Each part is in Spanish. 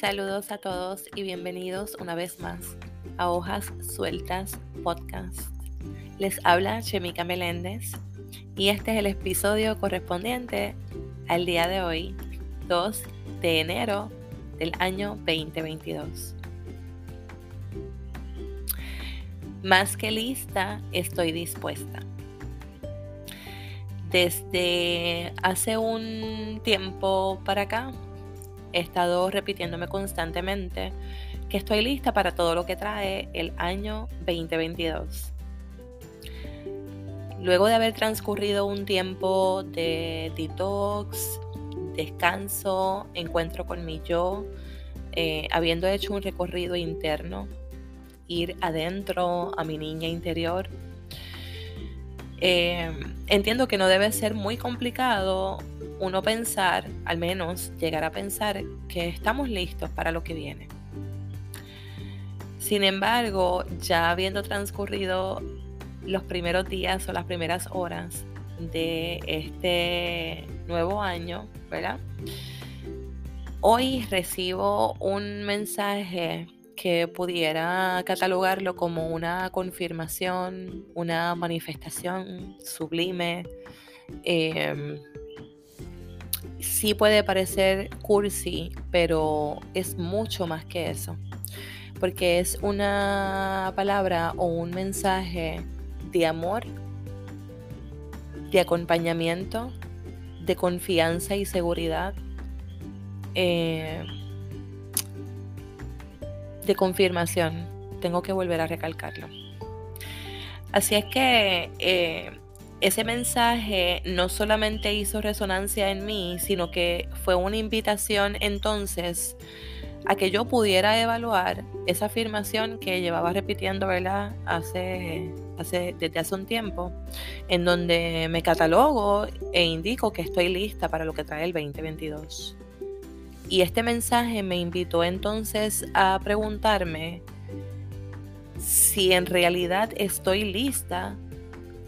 Saludos a todos y bienvenidos una vez más a Hojas Sueltas Podcast. Les habla Chemica Meléndez y este es el episodio correspondiente al día de hoy, 2 de enero del año 2022. Más que lista, estoy dispuesta. Desde hace un tiempo para acá, he estado repitiéndome constantemente que estoy lista para todo lo que trae el año 2022. Luego de haber transcurrido un tiempo de detox, descanso, encuentro con mi yo, eh, habiendo hecho un recorrido interno, ir adentro a mi niña interior, eh, entiendo que no debe ser muy complicado uno pensar, al menos llegar a pensar, que estamos listos para lo que viene. Sin embargo, ya habiendo transcurrido los primeros días o las primeras horas de este nuevo año, ¿verdad? Hoy recibo un mensaje que pudiera catalogarlo como una confirmación, una manifestación sublime. Em, sí puede parecer cursi, pero es mucho más que eso. Porque es una palabra o un mensaje de amor, de acompañamiento, de confianza y seguridad. Eh, de confirmación. Tengo que volver a recalcarlo. Así es que eh, ese mensaje no solamente hizo resonancia en mí, sino que fue una invitación entonces a que yo pudiera evaluar esa afirmación que llevaba repitiendo, ¿verdad? Hace, hace, desde hace un tiempo, en donde me catalogo e indico que estoy lista para lo que trae el 2022. Y este mensaje me invitó entonces a preguntarme si en realidad estoy lista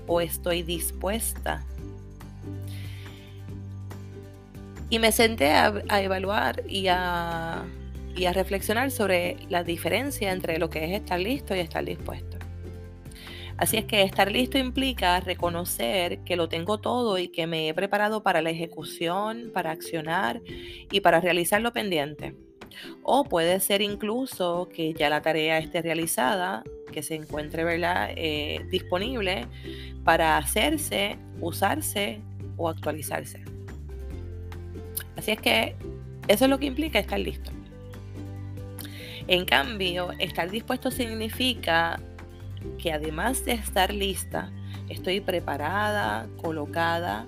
o estoy dispuesta. Y me senté a, evaluar y a, y a reflexionar sobre la diferencia entre lo que es estar listo y estar dispuesto. Así es que estar listo implica reconocer que lo tengo todo y que me he preparado para la ejecución, para accionar y para realizar lo pendiente. O puede ser incluso que ya la tarea esté realizada, que se encuentre eh, disponible para hacerse, usarse o actualizarse. Así es que eso es lo que implica estar listo. En cambio, estar dispuesto significa que además de estar lista, estoy preparada, colocada,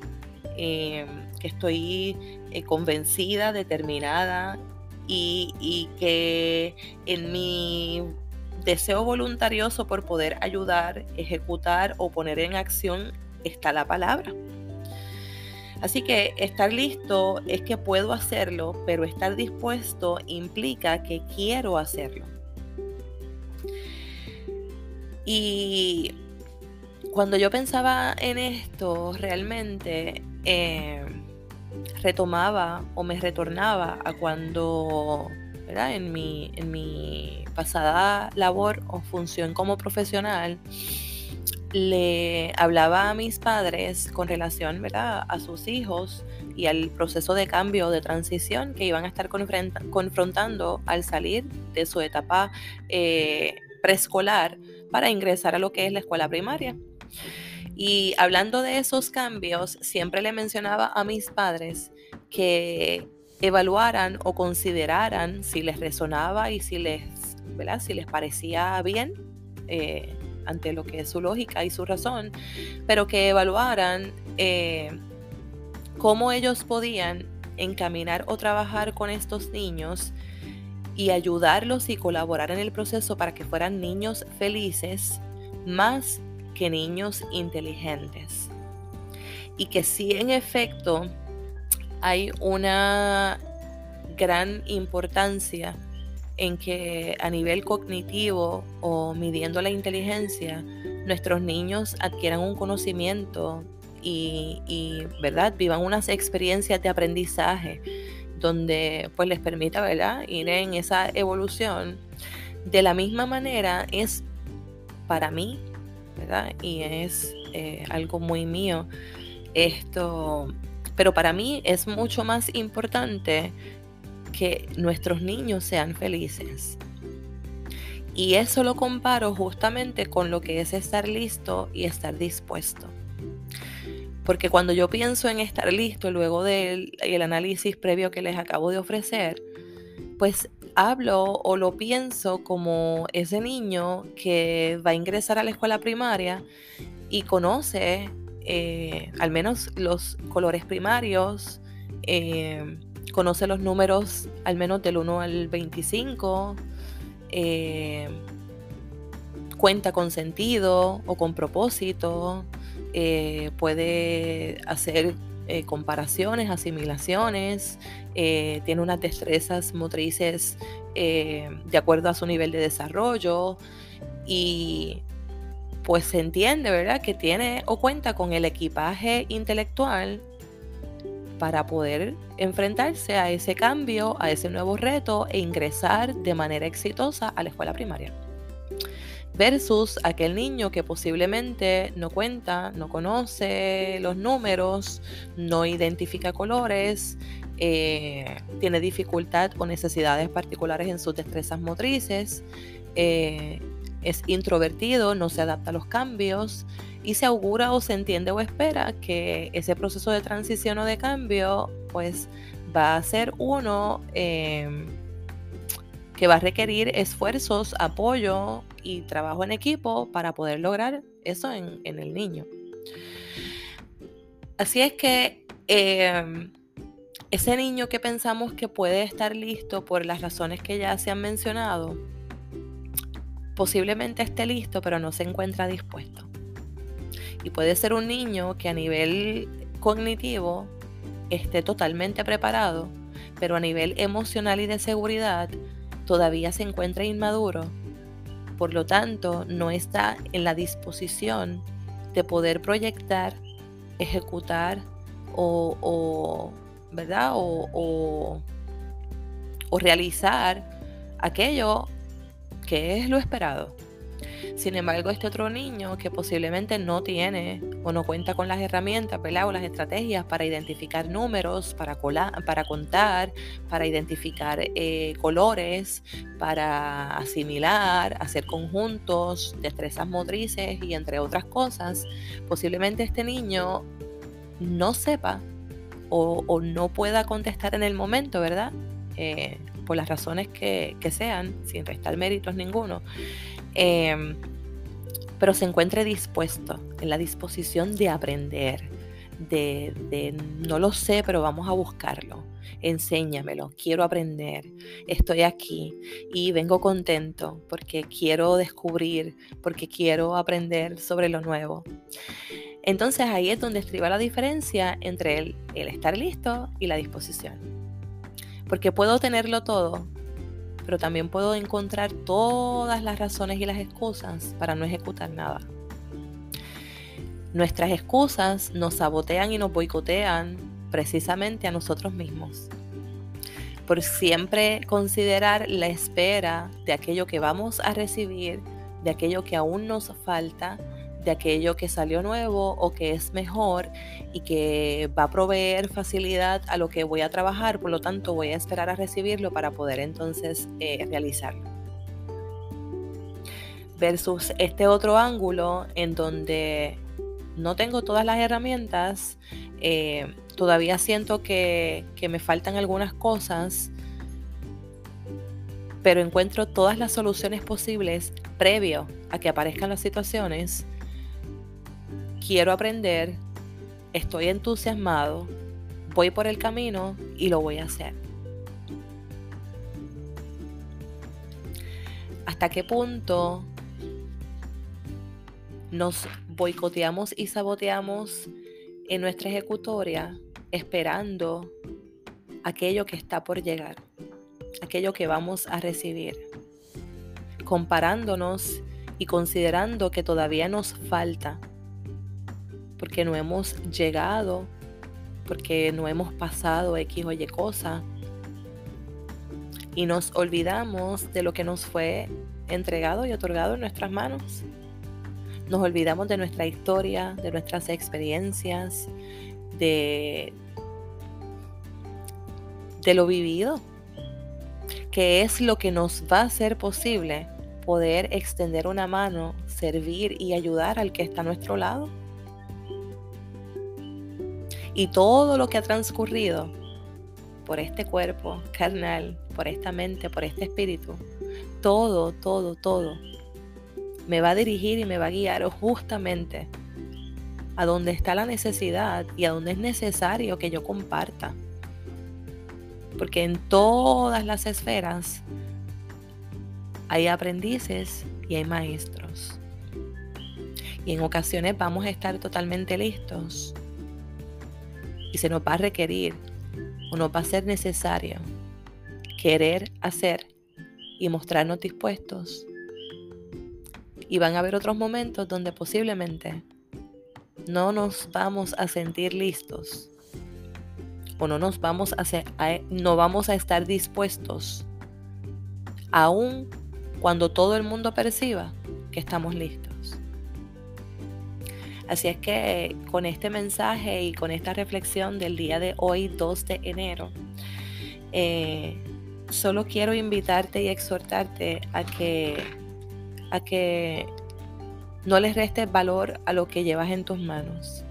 em, que estoy eh, convencida, determinada y, y que en mi deseo voluntarioso por poder ayudar, ejecutar o poner en acción está la palabra. Así que estar listo es que puedo hacerlo, pero estar dispuesto implica que quiero hacerlo. Y cuando yo pensaba en esto, realmente eh, retomaba o me retornaba a cuando, En mi, en mi pasada labor o función como profesional, le hablaba a mis padres con relación ¿verdad? a sus hijos y al proceso de cambio, de transición que iban a estar confrontando al salir de su etapa eh, preescolar para ingresar a lo que es la escuela primaria. Y hablando de esos cambios, siempre le mencionaba a mis padres que evaluaran o consideraran si les resonaba y si les. Si les parecía bien eh, ante lo que es su lógica y su razón, pero que evaluaran eh, cómo ellos podían encaminar o trabajar con estos niños y ayudarlos y colaborar en el proceso para que fueran niños felices más que niños inteligentes. Y que sí, en efecto, hay una gran importancia en que a nivel cognitivo o midiendo la inteligencia, nuestros niños adquieran un conocimiento y, ¿verdad? vivan unas experiencias de aprendizaje donde pues les permita, ¿verdad? Ir en esa evolución. De la misma manera es para mí, ¿verdad? Y es eh, algo muy mío. Esto, pero para mí es mucho más importante que nuestros niños sean felices. Y eso lo comparo justamente con lo que es estar listo y estar dispuesto. Porque cuando yo pienso en estar listo luego del análisis previo que les acabo de ofrecer, pues hablo o lo pienso como ese niño que va a ingresar a la escuela primaria y conoce eh, al menos los colores primarios, eh, conoce los números al menos del 1 al 25, eh, cuenta con sentido o con propósito, puede hacer comparaciones, asimilaciones, tiene unas destrezas motrices de acuerdo a su nivel de desarrollo y pues se entiende, ¿verdad? Que tiene o cuenta con el equipaje intelectual para poder enfrentarse a ese cambio, a ese nuevo reto e ingresar de manera exitosa a la escuela primaria versus aquel niño que posiblemente no cuenta, no conoce los números, no identifica colores, eh, tiene dificultad o necesidades particulares en sus destrezas motrices, eh, es introvertido, no se adapta a los cambios y se augura o se entiende o espera que ese proceso de transición o de cambio pues va a ser uno eh, que va a requerir esfuerzos, apoyo, y trabajo en equipo para poder lograr eso en, el niño. Así es que em, ese niño que pensamos que puede estar listo por las razones que ya se han mencionado, posiblemente esté listo, pero no se encuentra dispuesto. Y puede ser un niño que a nivel cognitivo esté totalmente preparado, pero a nivel emocional y de seguridad todavía se encuentra inmaduro por lo tanto, no está en la disposición de poder proyectar, ejecutar o, ¿verdad? o, o realizar aquello que es lo esperado. Sin embargo, este otro niño que posiblemente no tiene o no cuenta con las herramientas o las estrategias para identificar números, para, para contar, para identificar eh, colores, para asimilar, hacer conjuntos, destrezas motrices y entre otras cosas, posiblemente este niño no sepa o, no pueda contestar en el momento, ¿verdad? Eh, por las razones que, que, sean, sin restar méritos ninguno. Em, pero se encuentre dispuesto, en la disposición de aprender, de, no lo sé, pero vamos a buscarlo. Enséñamelo, quiero aprender, estoy aquí y vengo contento porque quiero descubrir, porque quiero aprender sobre lo nuevo. Entonces ahí es donde estriba la diferencia entre el estar listo y la disposición. Porque puedo tenerlo todo, pero también puedo encontrar todas las razones y las excusas para no ejecutar nada. Nuestras excusas nos sabotean y nos boicotean precisamente a nosotros mismos. Por siempre considerar la espera de aquello que vamos a recibir, de aquello que aún nos falta de aquello que salió nuevo o que es mejor y que va a proveer facilidad a lo que voy a trabajar, por lo tanto voy a esperar a recibirlo para poder entonces eh, realizarlo. Versus este otro ángulo en donde no tengo todas las herramientas, eh, todavía siento que, que me faltan algunas cosas, pero encuentro todas las soluciones posibles previo a que aparezcan las situaciones quiero aprender, estoy entusiasmado, voy por el camino y lo voy a hacer. ¿Hasta qué punto nos boicoteamos y saboteamos en nuestra ejecutoria esperando aquello que está por llegar, aquello que vamos a recibir, comparándonos y considerando que todavía nos falta porque no hemos llegado, porque no hemos pasado X o Y cosa, y nos olvidamos de lo que nos fue entregado y otorgado en nuestras manos. Nos olvidamos de nuestra historia, de nuestras experiencias, de, de lo vivido, que es lo que nos va a hacer posible poder extender una mano, servir y ayudar al que está a nuestro lado. Y todo lo que ha transcurrido por este cuerpo carnal, por esta mente, por este espíritu, todo, todo, todo, me va a dirigir y me va a guiar justamente a donde está la necesidad y a donde es necesario que yo comparta. Porque en todas las esferas hay aprendices y hay maestros. Y en ocasiones vamos a estar totalmente listos y se nos va a requerir o nos va a ser necesario querer hacer y mostrarnos dispuestos. Y van a haber otros momentos donde posiblemente no nos vamos a sentir listos o no nos vamos a, hacer, no vamos a estar dispuestos aún cuando todo el mundo perciba que estamos listos. Así es que con este mensaje y con esta reflexión del día de hoy, 2 de enero, eh, solo quiero invitarte y exhortarte a que, a que no les restes valor a lo que llevas en tus manos.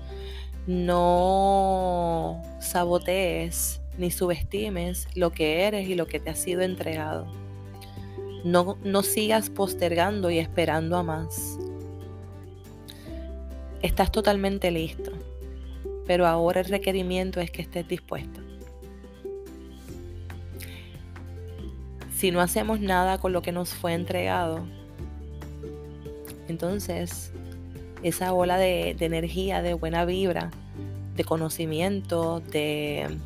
No sabotees ni subestimes lo que eres y lo que te ha sido entregado. No, no sigas postergando y esperando a más estás totalmente listo, pero ahora el requerimiento es que estés dispuesto. Si no hacemos nada con lo que nos fue entregado, entonces esa ola de, energía, de buena vibra, de conocimiento, de,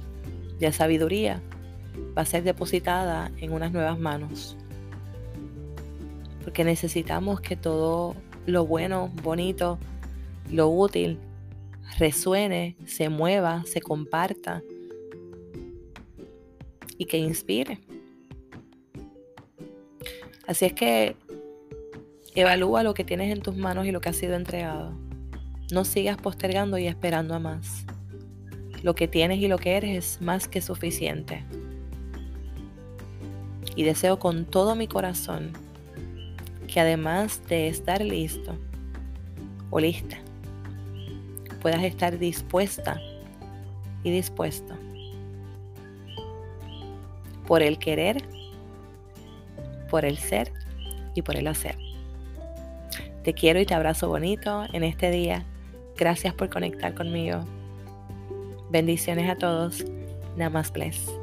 de sabiduría, va a ser depositada en unas nuevas manos. Porque necesitamos que todo lo bueno, bonito, lo útil resuene, se mueva, se comparta y que inspire. Así es que evalúa lo que tienes en tus manos y lo que ha sido entregado. No sigas postergando y esperando a más. Lo que tienes y lo que eres es más que suficiente. Y deseo con todo mi corazón que además de estar listo o lista, puedas estar dispuesta y dispuesto por el querer, por el ser y por el hacer. Te quiero y te abrazo bonito en este día. Gracias por conectar conmigo. Bendiciones a todos. Namaste.